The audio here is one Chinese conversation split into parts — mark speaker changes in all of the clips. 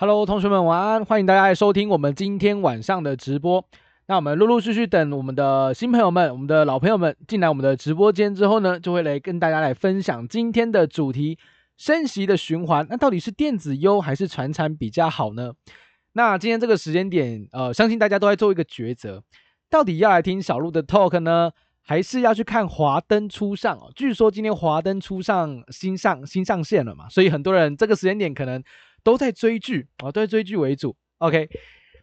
Speaker 1: Hello，同学们晚安，欢迎大家来收听我们今天晚上的直播。那我们陆陆续续等我们的新朋友们、我们的老朋友们进来我们的直播间之后呢，就会来跟大家来分享今天的主题：升息的循环。那到底是电子优还是传产比较好呢？那今天这个时间点，呃，相信大家都在做一个抉择，到底要来听小鹿的 talk 呢，还是要去看华灯初上哦？据说今天华灯初上新上新上线了嘛，所以很多人这个时间点可能都在追剧啊，都在追剧为主。OK，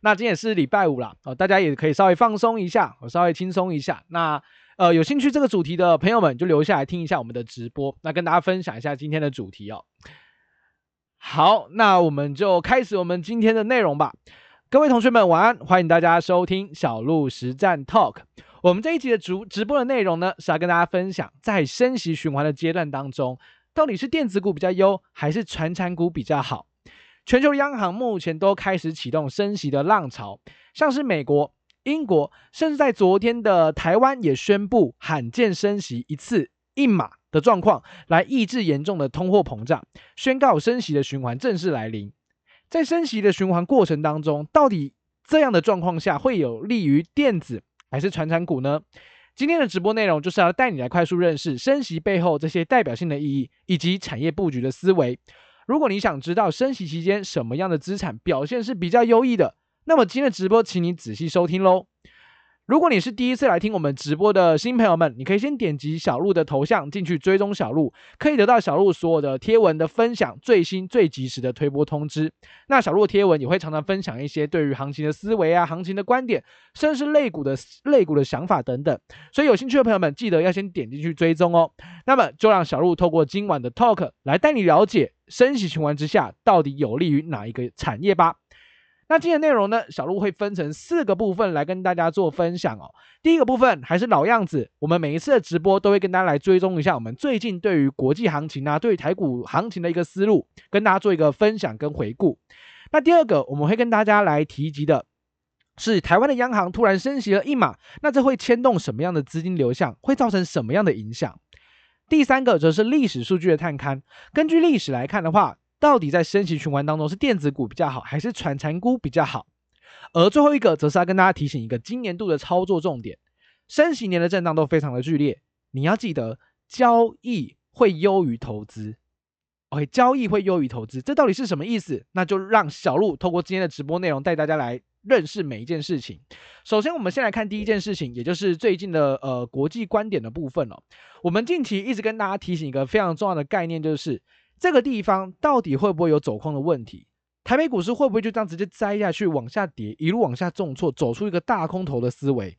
Speaker 1: 那今天也是礼拜五啦，哦，大家也可以稍微放松一下，我稍微轻松一下。那呃，有兴趣这个主题的朋友们，就留下来听一下我们的直播，那跟大家分享一下今天的主题哦。好，那我们就开始我们今天的内容吧。各位同学们晚安，欢迎大家收听小鹿实战 Talk。我们这一集的主直播的内容呢，是要跟大家分享，在升息循环的阶段当中，到底是电子股比较优，还是传产股比较好？全球央行目前都开始启动升息的浪潮，像是美国、英国，甚至在昨天的台湾也宣布罕见升息一次一码。的状况来抑制严重的通货膨胀，宣告升息的循环正式来临。在升息的循环过程当中，到底这样的状况下会有利于电子还是传产股呢？今天的直播内容就是要带你来快速认识升息背后这些代表性的意义以及产业布局的思维。如果你想知道升息期间什么样的资产表现是比较优异的，那么今天的直播请你仔细收听喽。如果你是第一次来听我们直播的新朋友们，你可以先点击小鹿的头像进去追踪小鹿，可以得到小鹿所有的贴文的分享，最新最及时的推播通知。那小鹿贴文也会常常分享一些对于行情的思维啊、行情的观点，甚至是类股的类股的想法等等。所以有兴趣的朋友们，记得要先点进去追踪哦。那么就让小鹿透过今晚的 talk 来带你了解升息循环之下到底有利于哪一个产业吧。那今天内容呢，小鹿会分成四个部分来跟大家做分享哦。第一个部分还是老样子，我们每一次的直播都会跟大家来追踪一下我们最近对于国际行情啊，对于台股行情的一个思路，跟大家做一个分享跟回顾。那第二个我们会跟大家来提及的是台湾的央行突然升息了一码，那这会牵动什么样的资金流向，会造成什么样的影响？第三个则是历史数据的探勘，根据历史来看的话。到底在升息循环当中是电子股比较好，还是传产股比较好？而最后一个则是要跟大家提醒一个今年度的操作重点：升息年的震荡都非常的剧烈，你要记得交易会优于投资。OK，交易会优于投资，这到底是什么意思？那就让小鹿透过今天的直播内容带大家来认识每一件事情。首先，我们先来看第一件事情，也就是最近的呃国际观点的部分哦。我们近期一直跟大家提醒一个非常重要的概念，就是。这个地方到底会不会有走空的问题？台北股市会不会就这样直接栽下去，往下跌，一路往下重挫，走出一个大空头的思维？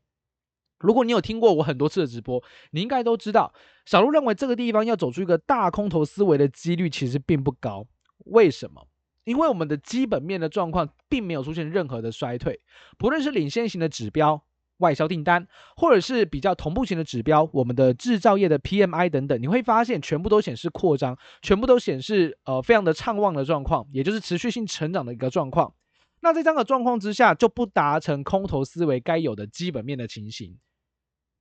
Speaker 1: 如果你有听过我很多次的直播，你应该都知道，小鹿认为这个地方要走出一个大空头思维的几率其实并不高。为什么？因为我们的基本面的状况并没有出现任何的衰退，不论是领先型的指标。外销订单，或者是比较同步型的指标，我们的制造业的 PMI 等等，你会发现全部都显示扩张，全部都显示呃非常的畅旺的状况，也就是持续性成长的一个状况。那在这样的状况之下，就不达成空头思维该有的基本面的情形。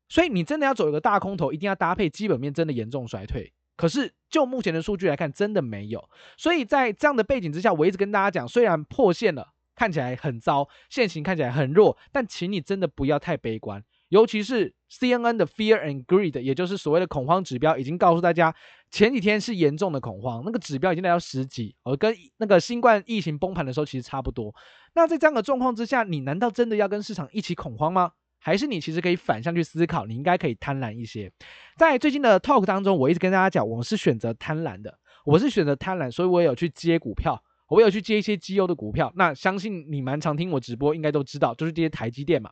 Speaker 1: 所以你真的要走一个大空头，一定要搭配基本面真的严重衰退。可是就目前的数据来看，真的没有。所以在这样的背景之下，我一直跟大家讲，虽然破线了。看起来很糟，现行看起来很弱，但请你真的不要太悲观。尤其是 CNN 的 Fear and Greed，也就是所谓的恐慌指标，已经告诉大家，前几天是严重的恐慌，那个指标已经来到十几，而跟那个新冠疫情崩盘的时候其实差不多。那在这样的状况之下，你难道真的要跟市场一起恐慌吗？还是你其实可以反向去思考，你应该可以贪婪一些。在最近的 talk 当中，我一直跟大家讲，我是选择贪婪的，我是选择贪婪，所以我也有去接股票。我有去接一些绩优的股票，那相信你蛮常听我直播，应该都知道，就是这些台积电嘛。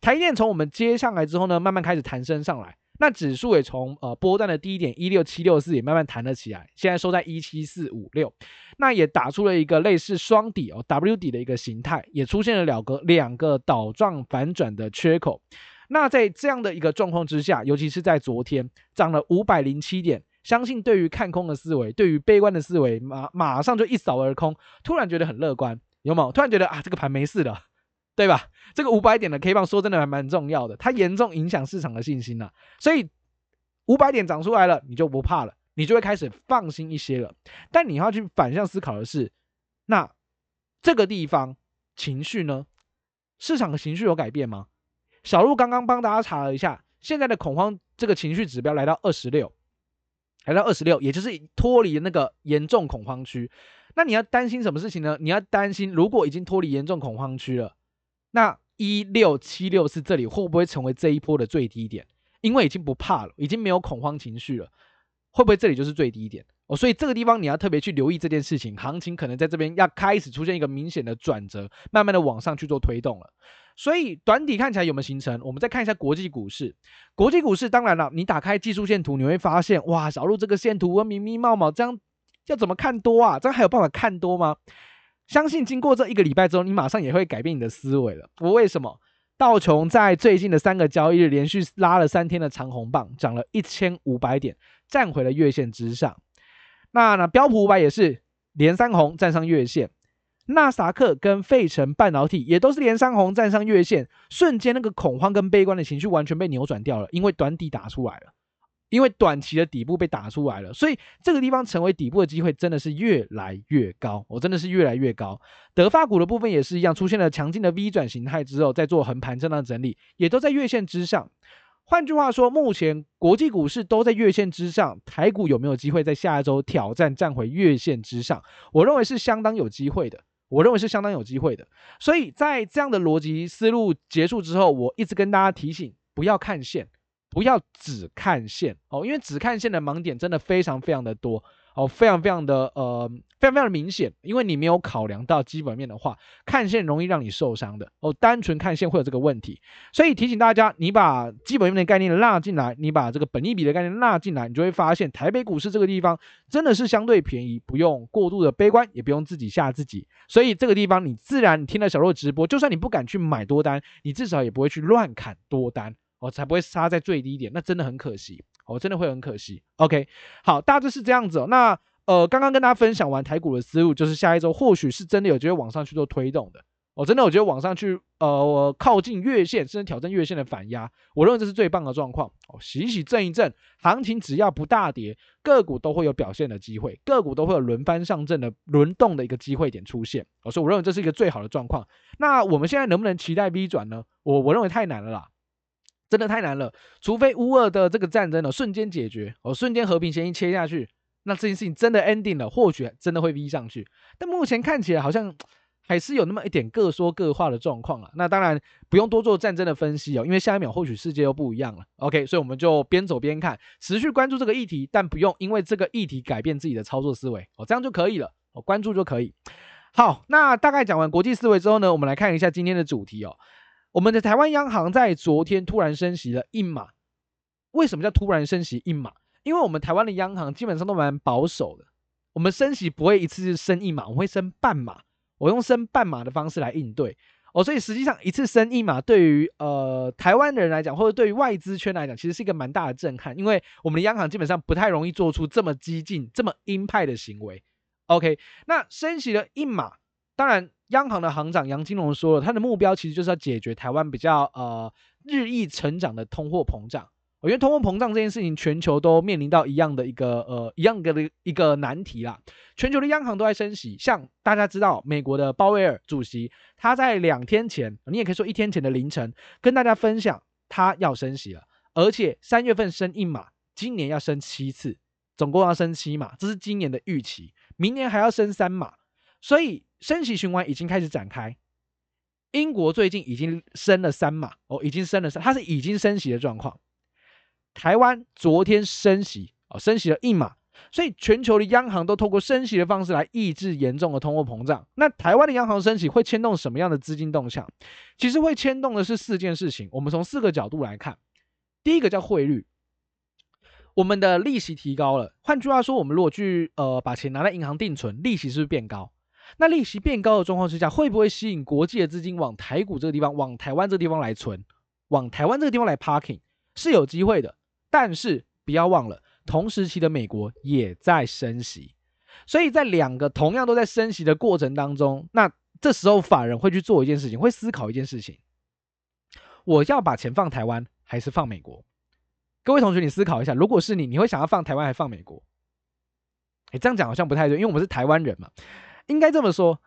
Speaker 1: 台积电从我们接上来之后呢，慢慢开始弹升上来，那指数也从呃波段的低点一六七六四也慢慢弹了起来，现在收在一七四五六，那也打出了一个类似双底哦 W 底的一个形态，也出现了两个两个倒状反转的缺口。那在这样的一个状况之下，尤其是在昨天涨了五百零七点。相信对于看空的思维，对于悲观的思维，马马上就一扫而空，突然觉得很乐观，有没有？突然觉得啊，这个盘没事了，对吧？这个五百点的 K 棒说真的还蛮重要的，它严重影响市场的信心了。所以五百点涨出来了，你就不怕了，你就会开始放心一些了。但你要去反向思考的是，那这个地方情绪呢？市场的情绪有改变吗？小路刚刚帮大家查了一下，现在的恐慌这个情绪指标来到二十六，来到二十六，也就是脱离那个严重恐慌区。那你要担心什么事情呢？你要担心，如果已经脱离严重恐慌区了，那一六七六四这里会不会成为这一波的最低点？因为已经不怕了，已经没有恐慌情绪了，会不会这里就是最低点？哦，所以这个地方你要特别去留意这件事情，行情可能在这边要开始出现一个明显的转折，慢慢的往上去做推动了。所以短底看起来有没有形成？我们再看一下国际股市。国际股市当然了，你打开技术线图，你会发现，哇，小鹿这个线图，密密茂茂，这样要怎么看多啊？这样还有办法看多吗？相信经过这一个礼拜之后，你马上也会改变你的思维了。我为什么？道琼在最近的三个交易日连续拉了三天的长红棒，涨了一千五百点，站回了月线之上。那那标普五百也是连三红站上月线，纳斯达克跟费城半导体也都是连三红站上月线，瞬间那个恐慌跟悲观的情绪完全被扭转掉了，因为短底打出来了，因为短期的底部被打出来了，所以这个地方成为底部的机会真的是越来越高，我真的是越来越高。德发股的部分也是一样，出现了强劲的 V 转形态之后，在做横盘震荡整理，也都在月线之上。换句话说，目前国际股市都在月线之上，台股有没有机会在下一周挑战站回月线之上？我认为是相当有机会的。我认为是相当有机会的。所以在这样的逻辑思路结束之后，我一直跟大家提醒，不要看线，不要只看线哦，因为只看线的盲点真的非常非常的多。哦，非常非常的呃，非常非常的明显，因为你没有考量到基本面的话，看线容易让你受伤的。哦，单纯看线会有这个问题，所以提醒大家，你把基本面的概念纳进来，你把这个本益比的概念纳进来，你就会发现台北股市这个地方真的是相对便宜，不用过度的悲观，也不用自己吓自己。所以这个地方你自然你听了小路直播，就算你不敢去买多单，你至少也不会去乱砍多单，哦，才不会杀在最低点，那真的很可惜。哦，真的会很可惜。OK，好，大致是这样子哦。那呃，刚刚跟大家分享完台股的思路，就是下一周或许是真的有机会往上去做推动的。我、哦、真的有觉得往上去，呃，我靠近月线，甚至挑战月线的反压，我认为这是最棒的状况。哦，洗一洗，震一震，行情只要不大跌，个股都会有表现的机会，个股都会有轮番上阵的轮动的一个机会点出现。哦，所以我认为这是一个最好的状况。那我们现在能不能期待 V 转呢？我我认为太难了啦。真的太难了，除非乌俄的这个战争呢瞬间解决，哦，瞬间和平协议切下去，那这件事情真的 ending 了，或许真的会 V 上去。但目前看起来好像还是有那么一点各说各话的状况啊。那当然不用多做战争的分析哦，因为下一秒或许世界又不一样了。OK，所以我们就边走边看，持续关注这个议题，但不用因为这个议题改变自己的操作思维哦，这样就可以了，哦，关注就可以。好，那大概讲完国际思维之后呢，我们来看一下今天的主题哦。我们的台湾央行在昨天突然升息了一码，为什么叫突然升息一码？因为我们台湾的央行基本上都蛮保守的，我们升息不会一次升一码，我会升半码，我用升半码的方式来应对哦，所以实际上一次升一码对于呃台湾的人来讲，或者对于外资圈来讲，其实是一个蛮大的震撼，因为我们的央行基本上不太容易做出这么激进、这么鹰派的行为。OK，那升息了一码，当然。央行的行长杨金龙说了，他的目标其实就是要解决台湾比较呃日益成长的通货膨胀。因为通货膨胀这件事情，全球都面临到一样的一个呃一样的一个难题啦。全球的央行都在升息，像大家知道，美国的鲍威尔主席他在两天前，你也可以说一天前的凌晨，跟大家分享他要升息了，而且三月份升一码，今年要升七次，总共要升七码，这是今年的预期，明年还要升三码，所以。升息循环已经开始展开，英国最近已经升了三码哦，已经升了三，它是已经升息的状况。台湾昨天升息哦，升息了一码，所以全球的央行都透过升息的方式来抑制严重的通货膨胀。那台湾的央行升息会牵动什么样的资金动向？其实会牵动的是四件事情，我们从四个角度来看。第一个叫汇率，我们的利息提高了，换句话说，我们如果去呃把钱拿在银行定存，利息是不是变高？那利息变高的状况之下，会不会吸引国际的资金往台股这个地方、往台湾这个地方来存，往台湾这个地方来 parking 是有机会的。但是不要忘了，同时期的美国也在升息，所以在两个同样都在升息的过程当中，那这时候法人会去做一件事情，会思考一件事情：我要把钱放台湾还是放美国？各位同学，你思考一下，如果是你，你会想要放台湾还是放美国？诶，这样讲好像不太对，因为我们是台湾人嘛。应该这么说，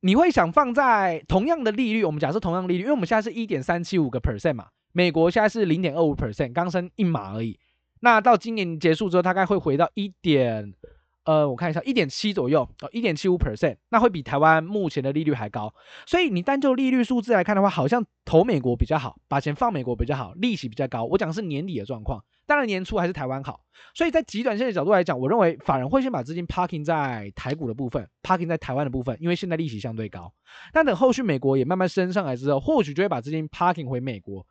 Speaker 1: 你会想放在同样的利率，我们假设同样利率，因为我们现在是一点三七五个 percent 嘛，美国现在是零点二五 percent，刚升一码而已。那到今年结束之后，大概会回到一点。呃，我看一下，一点七左右，哦，一点七五 percent，那会比台湾目前的利率还高。所以你单就利率数字来看的话，好像投美国比较好，把钱放美国比较好，利息比较高。我讲的是年底的状况，当然年初还是台湾好。所以在极短线的角度来讲，我认为法人会先把资金 parking 在台股的部分，parking 在台湾的部分，因为现在利息相对高。但等后续美国也慢慢升上来之后，或许就会把资金 parking 回美国，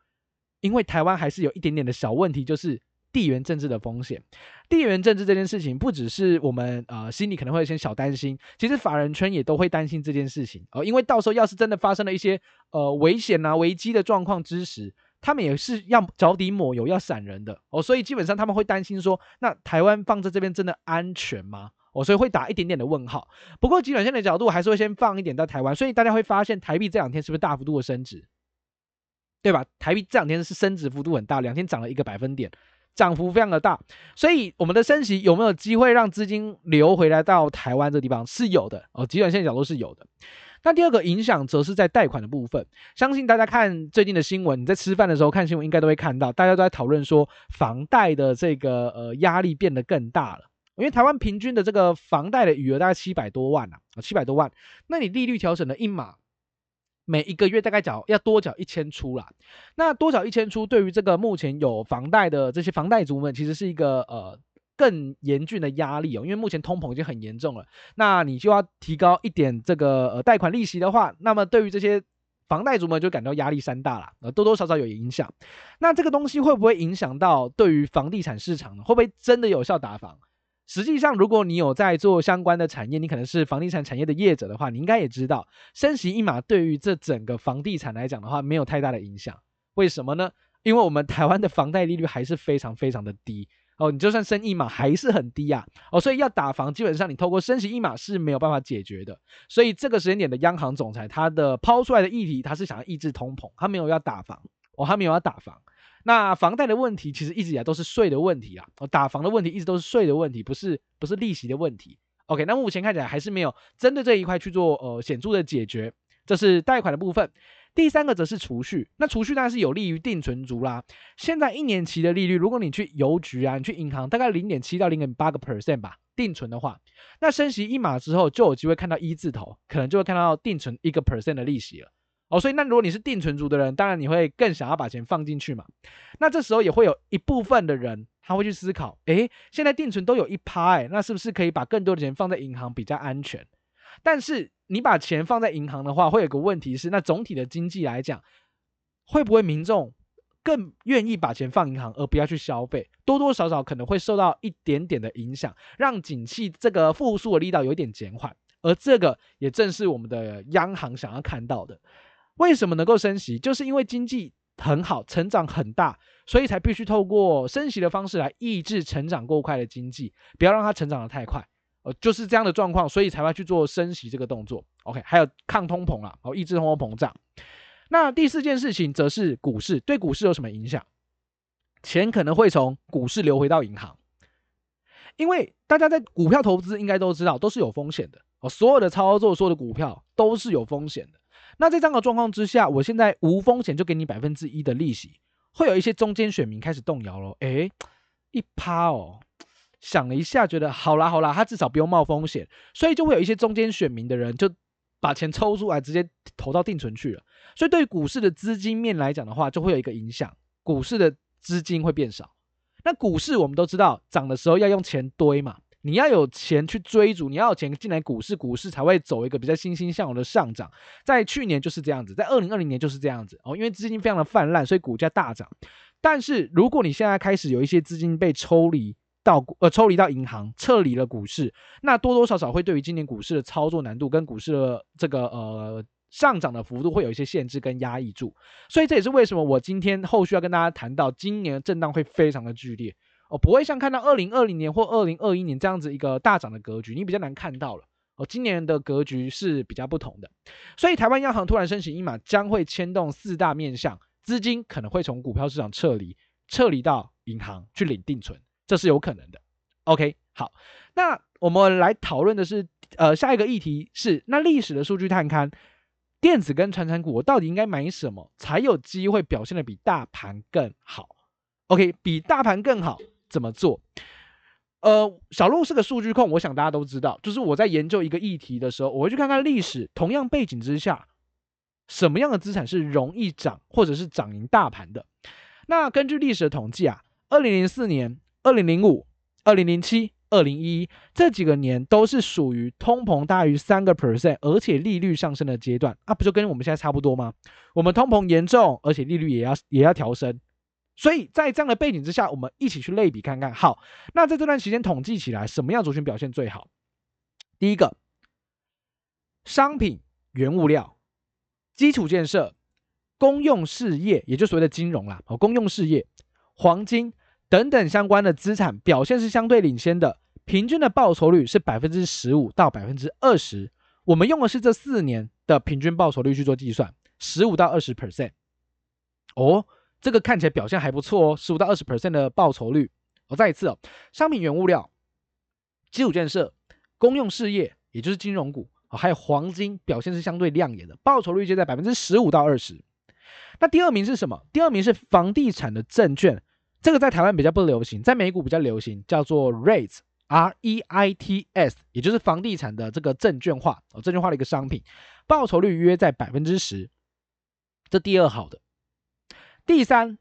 Speaker 1: 因为台湾还是有一点点的小问题，就是。地缘政治的风险，地缘政治这件事情不只是我们呃心里可能会有些小担心，其实法人圈也都会担心这件事情哦，因为到时候要是真的发生了一些呃危险啊危机的状况之时，他们也是要脚底抹油要闪人的哦，所以基本上他们会担心说，那台湾放在这边真的安全吗？哦，所以会打一点点的问号。不过极短线的角度还是会先放一点到台湾，所以大家会发现台币这两天是不是大幅度的升值，对吧？台币这两天是升值幅度很大，两天涨了一个百分点。涨幅非常的大，所以我们的升息有没有机会让资金流回来到台湾这地方是有的哦，极短线角度是有的。那第二个影响则是在贷款的部分，相信大家看最近的新闻，你在吃饭的时候看新闻应该都会看到，大家都在讨论说房贷的这个呃压力变得更大了，因为台湾平均的这个房贷的余额大概七百多万啊，七百多万，那你利率调整了一码。每一个月大概缴要多缴一千出啦，那多缴一千出，对于这个目前有房贷的这些房贷族们，其实是一个呃更严峻的压力哦，因为目前通膨已经很严重了，那你就要提高一点这个呃贷款利息的话，那么对于这些房贷族们就感到压力山大了，呃多多少少有影响。那这个东西会不会影响到对于房地产市场呢？会不会真的有效打房？实际上，如果你有在做相关的产业，你可能是房地产产业的业者的话，你应该也知道，升息一码对于这整个房地产来讲的话，没有太大的影响。为什么呢？因为我们台湾的房贷利率还是非常非常的低哦，你就算升一码还是很低啊哦，所以要打房，基本上你透过升息一码是没有办法解决的。所以这个时间点的央行总裁，他的抛出来的议题，他是想要抑制通膨，他没有要打房哦，他没有要打房。那房贷的问题其实一直以来都是税的问题啊，哦，打房的问题一直都是税的问题，不是不是利息的问题。OK，那目前看起来还是没有针对这一块去做呃显著的解决，这是贷款的部分。第三个则是储蓄，那储蓄当然是有利于定存族啦。现在一年期的利率，如果你去邮局啊，你去银行，大概零点七到零点八个 percent 吧，定存的话，那升息一码之后就有机会看到一字头，可能就会看到定存一个 percent 的利息了。哦，所以那如果你是定存族的人，当然你会更想要把钱放进去嘛。那这时候也会有一部分的人，他会去思考，诶，现在定存都有一趴，诶，那是不是可以把更多的钱放在银行比较安全？但是你把钱放在银行的话，会有个问题是，那总体的经济来讲，会不会民众更愿意把钱放银行而不要去消费？多多少少可能会受到一点点的影响，让景气这个复苏的力道有一点减缓。而这个也正是我们的央行想要看到的。为什么能够升息？就是因为经济很好，成长很大，所以才必须透过升息的方式来抑制成长过快的经济，不要让它成长的太快。呃，就是这样的状况，所以才会去做升息这个动作。OK，还有抗通膨啊，哦，抑制通货膨胀。那第四件事情则是股市，对股市有什么影响？钱可能会从股市流回到银行，因为大家在股票投资应该都知道，都是有风险的哦。所有的操作，所有的股票都是有风险的。那在这样的状况之下，我现在无风险就给你百分之一的利息，会有一些中间选民开始动摇了。诶，一趴哦，想了一下，觉得好啦好啦，他至少不用冒风险，所以就会有一些中间选民的人就把钱抽出来，直接投到定存去了。所以对于股市的资金面来讲的话，就会有一个影响，股市的资金会变少。那股市我们都知道，涨的时候要用钱堆嘛。你要有钱去追逐，你要有钱进来股市，股市才会走一个比较欣欣向荣的上涨。在去年就是这样子，在二零二零年就是这样子哦，因为资金非常的泛滥，所以股价大涨。但是如果你现在开始有一些资金被抽离到呃抽离到银行，撤离了股市，那多多少少会对于今年股市的操作难度跟股市的这个呃上涨的幅度会有一些限制跟压抑住。所以这也是为什么我今天后续要跟大家谈到，今年的震荡会非常的剧烈。哦，不会像看到二零二零年或二零二一年这样子一个大涨的格局，你比较难看到了。哦，今年的格局是比较不同的，所以台湾央行突然升息一码，将会牵动四大面向，资金可能会从股票市场撤离，撤离到银行去领定存，这是有可能的。OK，好，那我们来讨论的是呃，下一个议题是那历史的数据探勘，电子跟传产股，我到底应该买什么才有机会表现的比大盘更好？OK，比大盘更好怎么做？呃，小路是个数据控，我想大家都知道，就是我在研究一个议题的时候，我会去看看历史，同样背景之下，什么样的资产是容易涨，或者是涨赢大盘的。那根据历史的统计啊，二零零四年、二零零五、二零零七、二零一一这几个年都是属于通膨大于三个 percent，而且利率上升的阶段啊，不就跟我们现在差不多吗？我们通膨严重，而且利率也要也要调升。所以在这样的背景之下，我们一起去类比看看。好，那在这段时间统计起来，什么样族群表现最好？第一个，商品、原物料、基础建设、公用事业，也就所谓的金融啦，哦，公用事业、黄金等等相关的资产表现是相对领先的，平均的报酬率是百分之十五到百分之二十。我们用的是这四年的平均报酬率去做计算，十五到二十 percent。哦。这个看起来表现还不错哦，十五到二十 percent 的报酬率。我再一次哦，商品原物料、基础建设、公用事业，也就是金融股，还有黄金，表现是相对亮眼的，报酬率就在百分之十五到二十。那第二名是什么？第二名是房地产的证券，这个在台湾比较不流行，在美股比较流行，叫做 REITs，R E I T S，也就是房地产的这个证券化哦，证券化的一个商品，报酬率约在百分之十，这第二好的。第三，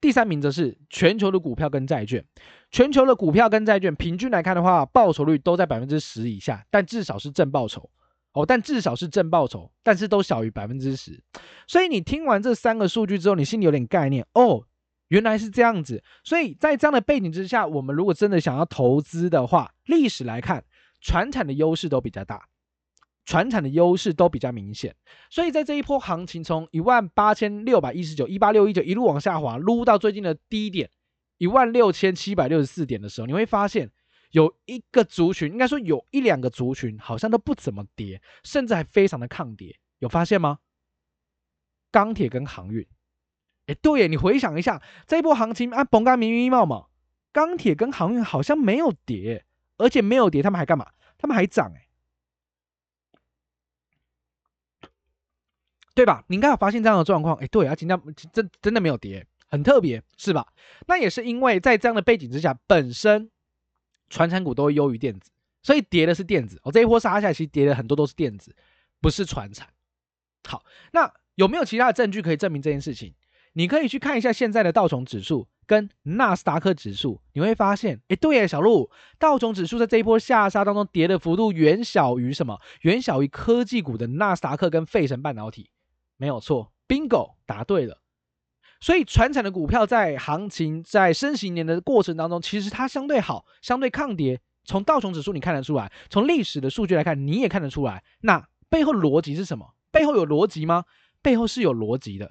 Speaker 1: 第三名则是全球的股票跟债券。全球的股票跟债券平均来看的话，报酬率都在百分之十以下，但至少是正报酬哦，但至少是正报酬，但是都小于百分之十。所以你听完这三个数据之后，你心里有点概念哦，原来是这样子。所以在这样的背景之下，我们如果真的想要投资的话，历史来看，船产的优势都比较大。船产的优势都比较明显，所以在这一波行情从一万八千六百一十九、一八六一九一路往下滑，撸到最近的低点一万六千七百六十四点的时候，你会发现有一个族群，应该说有一两个族群好像都不怎么跌，甚至还非常的抗跌，有发现吗？钢铁跟航运，哎，对耶，你回想一下这一波行情啊，甭干明明冒嘛，钢铁跟航运好像没有跌，而且没有跌，他们还干嘛？他们还涨哎。对吧？你应该有发现这样的状况，哎，对啊，今天真真的没有跌，很特别，是吧？那也是因为在这样的背景之下，本身传产股都会优于电子，所以跌的是电子。哦，这一波杀下来，其实跌的很多都是电子，不是传产。好，那有没有其他的证据可以证明这件事情？你可以去看一下现在的道琼指数跟纳斯达克指数，你会发现，哎，对耶，小鹿，道琼指数在这一波下杀当中跌的幅度远小于什么？远小于科技股的纳斯达克跟费城半导体。没有错，bingo，答对了。所以，传产的股票在行情在升息年的过程当中，其实它相对好，相对抗跌。从道琼指数你看得出来，从历史的数据来看，你也看得出来。那背后逻辑是什么？背后有逻辑吗？背后是有逻辑的。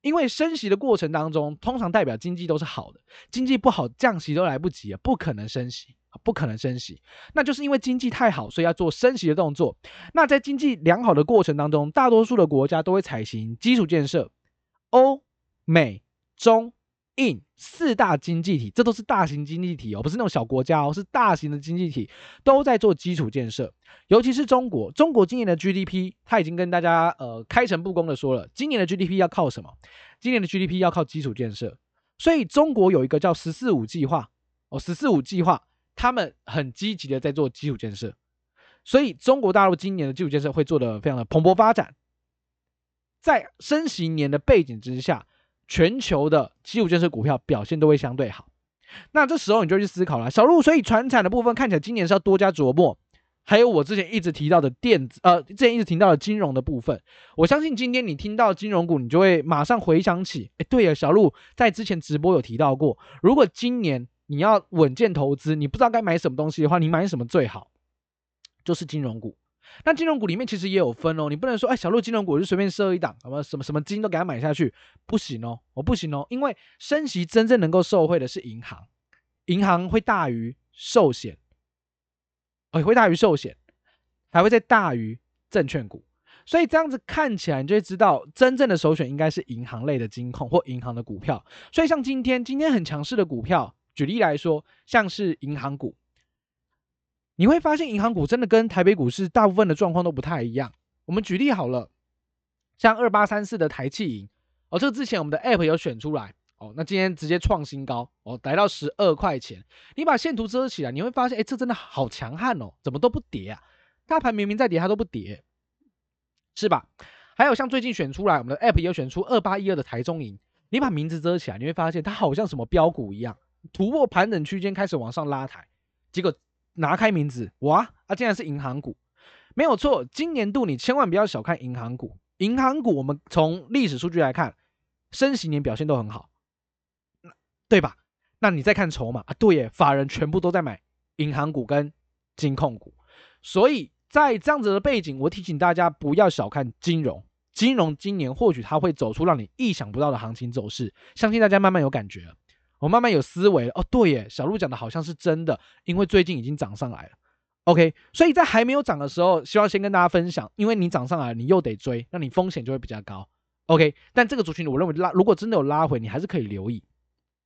Speaker 1: 因为升息的过程当中，通常代表经济都是好的，经济不好，降息都来不及啊，不可能升息。不可能升息，那就是因为经济太好，所以要做升息的动作。那在经济良好的过程当中，大多数的国家都会采行基础建设。欧、美、中、印四大经济体，这都是大型经济体哦，不是那种小国家哦，是大型的经济体都在做基础建设。尤其是中国，中国今年的 GDP，他已经跟大家呃开诚布公的说了，今年的 GDP 要靠什么？今年的 GDP 要靠基础建设。所以中国有一个叫“十四五”计划哦，“十四五”计划。他们很积极的在做基础建设，所以中国大陆今年的基础建设会做得非常的蓬勃发展。在升息年的背景之下，全球的基础建设股票表现都会相对好。那这时候你就去思考了，小路，所以传产的部分看起来今年是要多加琢磨。还有我之前一直提到的电子，呃，之前一直提到的金融的部分，我相信今天你听到金融股，你就会马上回想起，哎，对呀，小路在之前直播有提到过，如果今年。你要稳健投资，你不知道该买什么东西的话，你买什么最好？就是金融股。那金融股里面其实也有分哦，你不能说哎，小鹿金融股就随便设一档，什么什么什么金都给它买下去，不行哦，我不行哦，因为升息真正能够受惠的是银行，银行会大于寿险，哦，会大于寿险，还会再大于证券股，所以这样子看起来，你就会知道真正的首选应该是银行类的金控或银行的股票。所以像今天今天很强势的股票。举例来说，像是银行股，你会发现银行股真的跟台北股市大部分的状况都不太一样。我们举例好了，像二八三四的台企银，哦，这个之前我们的 App 有选出来，哦，那今天直接创新高，哦，来到十二块钱。你把线图遮起来，你会发现，哎，这真的好强悍哦，怎么都不跌啊？大盘明明在跌，它都不跌，是吧？还有像最近选出来，我们的 App 也有选出二八一二的台中银，你把名字遮起来，你会发现它好像什么标股一样，突破盘整区间开始往上拉抬，结果。拿开名字，哇，啊，竟然是银行股，没有错。今年度你千万不要小看银行股，银行股我们从历史数据来看，升息年表现都很好，对吧？那你再看筹码啊，对耶，法人全部都在买银行股跟金控股，所以在这样子的背景，我提醒大家不要小看金融，金融今年或许它会走出让你意想不到的行情走势，相信大家慢慢有感觉了。我慢慢有思维了哦，对耶，小鹿讲的好像是真的，因为最近已经涨上来了。OK，所以在还没有涨的时候，希望先跟大家分享，因为你涨上来了，你又得追，那你风险就会比较高。OK，但这个族群我认为拉，如果真的有拉回，你还是可以留意。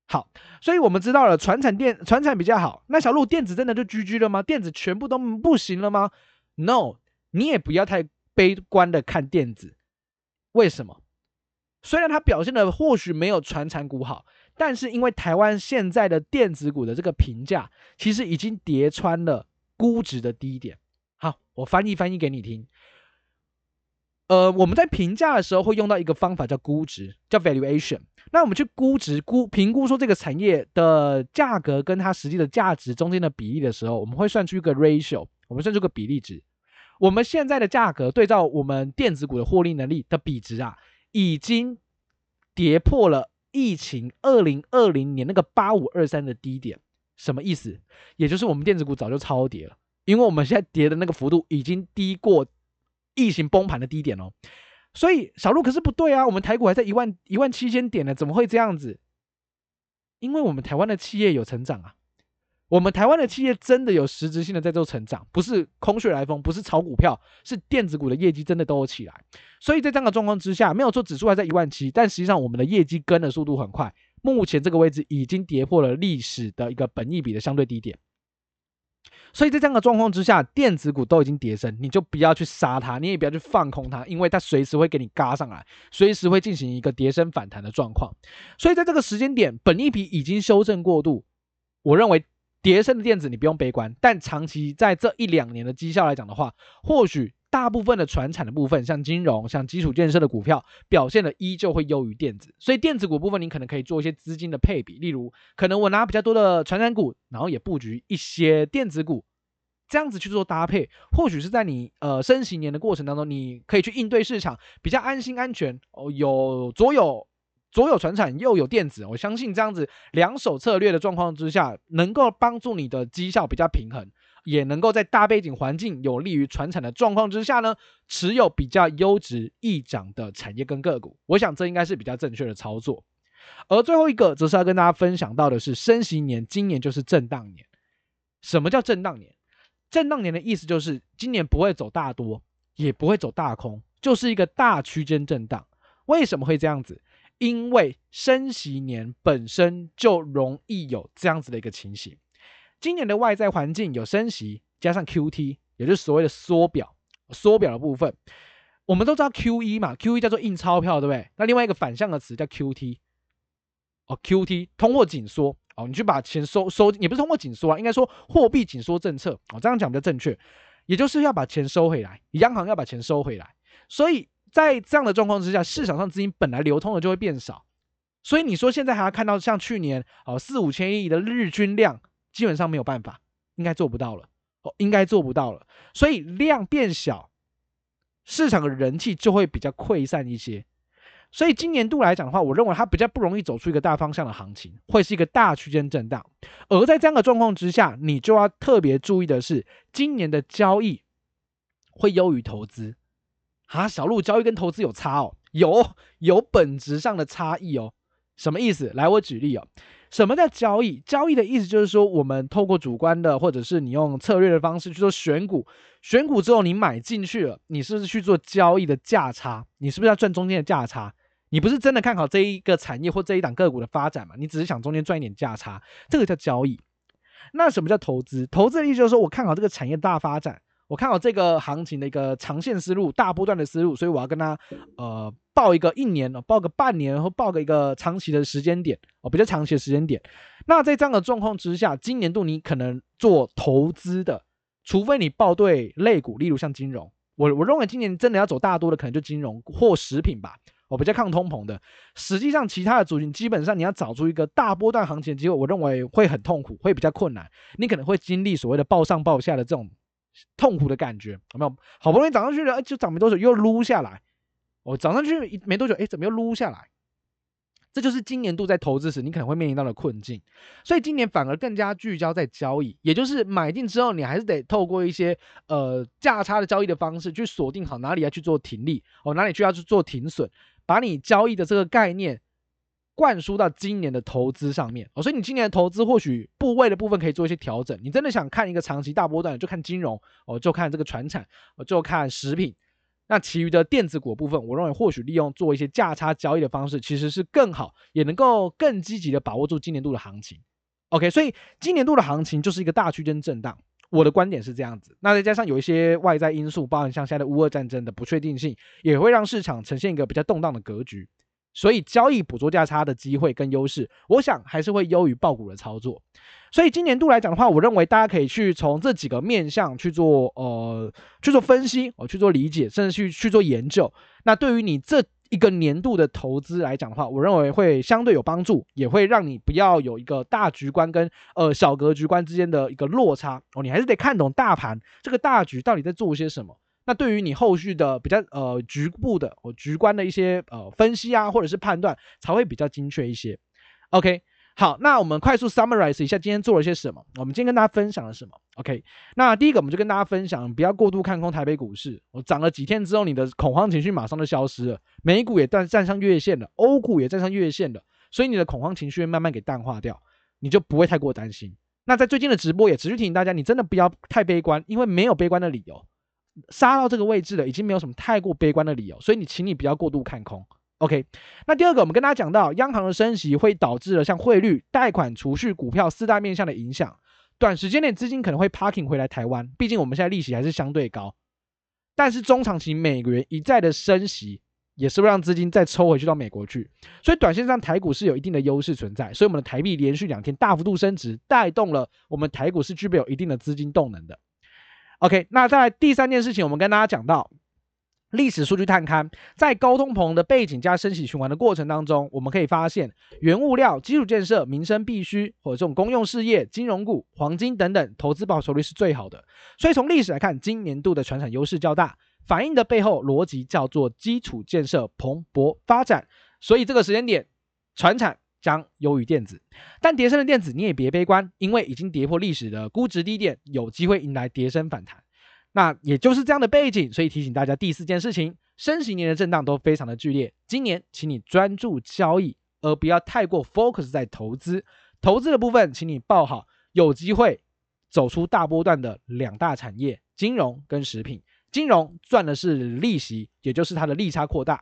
Speaker 1: 好，所以我们知道了传产电传产比较好，那小鹿电子真的就 GG 了吗？电子全部都不行了吗？No，你也不要太悲观的看电子，为什么？虽然它表现的或许没有传产股好。但是因为台湾现在的电子股的这个评价，其实已经跌穿了估值的低点。好，我翻译翻译给你听。呃，我们在评价的时候会用到一个方法叫估值，叫 valuation。那我们去估值估评估说这个产业的价格跟它实际的价值中间的比例的时候，我们会算出一个 ratio，我们算出个比例值。我们现在的价格对照我们电子股的获利能力的比值啊，已经跌破了。疫情二零二零年那个八五二三的低点，什么意思？也就是我们电子股早就超跌了，因为我们现在跌的那个幅度已经低过疫情崩盘的低点哦。所以小路可是不对啊，我们台股还在一万一万七千点呢，怎么会这样子？因为我们台湾的企业有成长啊。我们台湾的企业真的有实质性的在做成长，不是空穴来风，不是炒股票，是电子股的业绩真的都有起来。所以在这样的状况之下，没有说指数还在一万七，但实际上我们的业绩跟的速度很快。目前这个位置已经跌破了历史的一个本益比的相对低点。所以在这样的状况之下，电子股都已经跌升，你就不要去杀它，你也不要去放空它，因为它随时会给你嘎上来，随时会进行一个跌升反弹的状况。所以在这个时间点，本益比已经修正过度，我认为。跌升的电子你不用悲观，但长期在这一两年的绩效来讲的话，或许大部分的传产的部分，像金融、像基础建设的股票表现的依旧会优于电子，所以电子股部分你可能可以做一些资金的配比，例如可能我拿比较多的传产股，然后也布局一些电子股，这样子去做搭配，或许是在你呃升息年的过程当中，你可以去应对市场比较安心安全哦，有左有。左有传产，右有电子，我相信这样子两手策略的状况之下，能够帮助你的绩效比较平衡，也能够在大背景环境有利于传产的状况之下呢，持有比较优质易涨的产业跟个股。我想这应该是比较正确的操作。而最后一个，则是要跟大家分享到的是，升息年，今年就是震荡年。什么叫震荡年？震荡年的意思就是今年不会走大多，也不会走大空，就是一个大区间震荡。为什么会这样子？因为升息年本身就容易有这样子的一个情形，今年的外在环境有升息，加上 QT，也就是所谓的缩表，缩表的部分，我们都知道 QE 嘛，QE 叫做印钞票，对不对？那另外一个反向的词叫 QT，哦，QT 通货紧缩，哦，你去把钱收收，也不是通货紧缩啊，应该说货币紧缩政策，哦，这样讲比较正确，也就是要把钱收回来，央行要把钱收回来，所以。在这样的状况之下，市场上资金本来流通的就会变少，所以你说现在还要看到像去年哦四五千亿的日均量，基本上没有办法，应该做不到了哦，应该做不到了，所以量变小，市场的人气就会比较溃散一些，所以今年度来讲的话，我认为它比较不容易走出一个大方向的行情，会是一个大区间震荡，而在这样的状况之下，你就要特别注意的是，今年的交易会优于投资。啊，小路交易跟投资有差哦，有有本质上的差异哦。什么意思？来，我举例哦。什么叫交易？交易的意思就是说，我们透过主观的，或者是你用策略的方式去做选股，选股之后你买进去了，你是不是去做交易的价差？你是不是要赚中间的价差？你不是真的看好这一个产业或这一档个股的发展嘛？你只是想中间赚一点价差，这个叫交易。那什么叫投资？投资的意思就是说我看好这个产业大发展，我看好这个行情的一个长线思路、大波段的思路，所以我要跟他呃报一个一年哦，报个半年，或报个一个长期的时间点哦，比较长期的时间点。那在这样的状况之下，今年度你可能做投资的，除非你报对类股，例如像金融，我我认为今年真的要走大多的，可能就金融或食品吧。我比较抗通膨的，实际上其他的族群基本上你要找出一个大波段行情的机会，我认为会很痛苦，会比较困难。你可能会经历所谓的暴上暴下的这种痛苦的感觉，有没有？好不容易涨上去了，哎，就涨没多久又撸下来，哦，涨上去没多久，哎，怎么又撸下来？这就是今年度在投资时你可能会面临到的困境。所以今年反而更加聚焦在交易，也就是买进之后，你还是得透过一些呃价差的交易的方式去锁定好哪里要去做停利，哦，哪里去要去做停损。把你交易的这个概念灌输到今年的投资上面哦，所以你今年的投资或许部位的部分可以做一些调整。你真的想看一个长期大波段，就看金融哦，就看这个船产，就看食品。那其余的电子股部分，我认为或许利用做一些价差交易的方式，其实是更好，也能够更积极的把握住今年度的行情。OK，所以今年度的行情就是一个大区间震荡。我的观点是这样子，那再加上有一些外在因素，包含像现在的乌俄战争的不确定性，也会让市场呈现一个比较动荡的格局。所以交易捕捉价差的机会跟优势，我想还是会优于爆股的操作。所以今年度来讲的话，我认为大家可以去从这几个面向去做呃去做分析，哦去做理解，甚至去去做研究。那对于你这一个年度的投资来讲的话，我认为会相对有帮助，也会让你不要有一个大局观跟呃小格局观之间的一个落差哦。你还是得看懂大盘这个大局到底在做些什么。那对于你后续的比较呃局部的或局观的一些呃分析啊，或者是判断，才会比较精确一些。OK。好，那我们快速 summarize 一下今天做了些什么。我们今天跟大家分享了什么？OK，那第一个我们就跟大家分享，不要过度看空台北股市。我涨了几天之后，你的恐慌情绪马上就消失了，美股也站站上月线了，欧股也站上月线了，所以你的恐慌情绪慢慢给淡化掉，你就不会太过担心。那在最近的直播也持续提醒大家，你真的不要太悲观，因为没有悲观的理由，杀到这个位置了，已经没有什么太过悲观的理由，所以你请你不要过度看空。OK，那第二个，我们跟大家讲到，央行的升息会导致了像汇率、贷款、储蓄、股票四大面向的影响，短时间内资金可能会 parking 回来台湾，毕竟我们现在利息还是相对高。但是中长期美元一再的升息，也是会让资金再抽回去到美国去，所以短线上台股是有一定的优势存在，所以我们的台币连续两天大幅度升值，带动了我们台股是具备有一定的资金动能的。OK，那在第三件事情，我们跟大家讲到。历史数据探勘，在高通膨的背景加升息循环的过程当中，我们可以发现，原物料、基础建设、民生必需或者这种公用事业、金融股、黄金等等，投资报酬率是最好的。所以从历史来看，今年度的传产优势较大，反映的背后逻辑叫做基础建设蓬勃发展。所以这个时间点，传产将优于电子，但跌升的电子你也别悲观，因为已经跌破历史的估值低点，有机会迎来跌升反弹。那也就是这样的背景，所以提醒大家第四件事情，升息年的震荡都非常的剧烈。今年，请你专注交易，而不要太过 focus 在投资。投资的部分，请你抱好有机会走出大波段的两大产业：金融跟食品。金融赚的是利息，也就是它的利差扩大；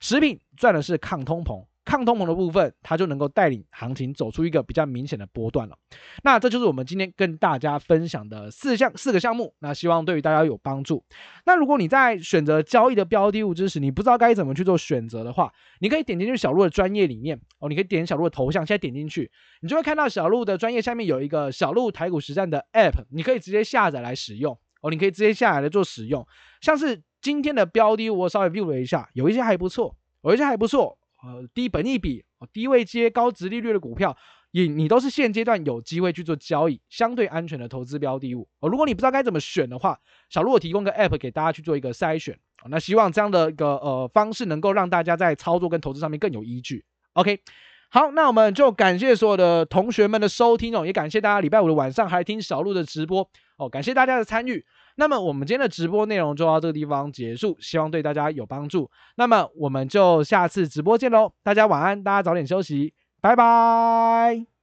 Speaker 1: 食品赚的是抗通膨。抗通膨的部分，它就能够带领行情走出一个比较明显的波段了。那这就是我们今天跟大家分享的四项四个项目。那希望对于大家有帮助。那如果你在选择交易的标的物之时，你不知道该怎么去做选择的话，你可以点进去小鹿的专业里面哦，你可以点小鹿的头像，现在点进去，你就会看到小鹿的专业下面有一个小鹿台股实战的 App，你可以直接下载来使用哦，你可以直接下载来做使用。像是今天的标的物，我稍微 view 了一下，有一些还不错，有一些还不错。呃，低本益比、低位阶、高值利率的股票，你你都是现阶段有机会去做交易，相对安全的投资标的物。哦，如果你不知道该怎么选的话，小鹿我提供个 App 给大家去做一个筛选。那希望这样的一个呃方式能够让大家在操作跟投资上面更有依据。OK，好，那我们就感谢所有的同学们的收听哦，也感谢大家礼拜五的晚上还听小鹿的直播哦，感谢大家的参与。那么我们今天的直播内容就到这个地方结束，希望对大家有帮助。那么我们就下次直播见喽，大家晚安，大家早点休息，拜拜。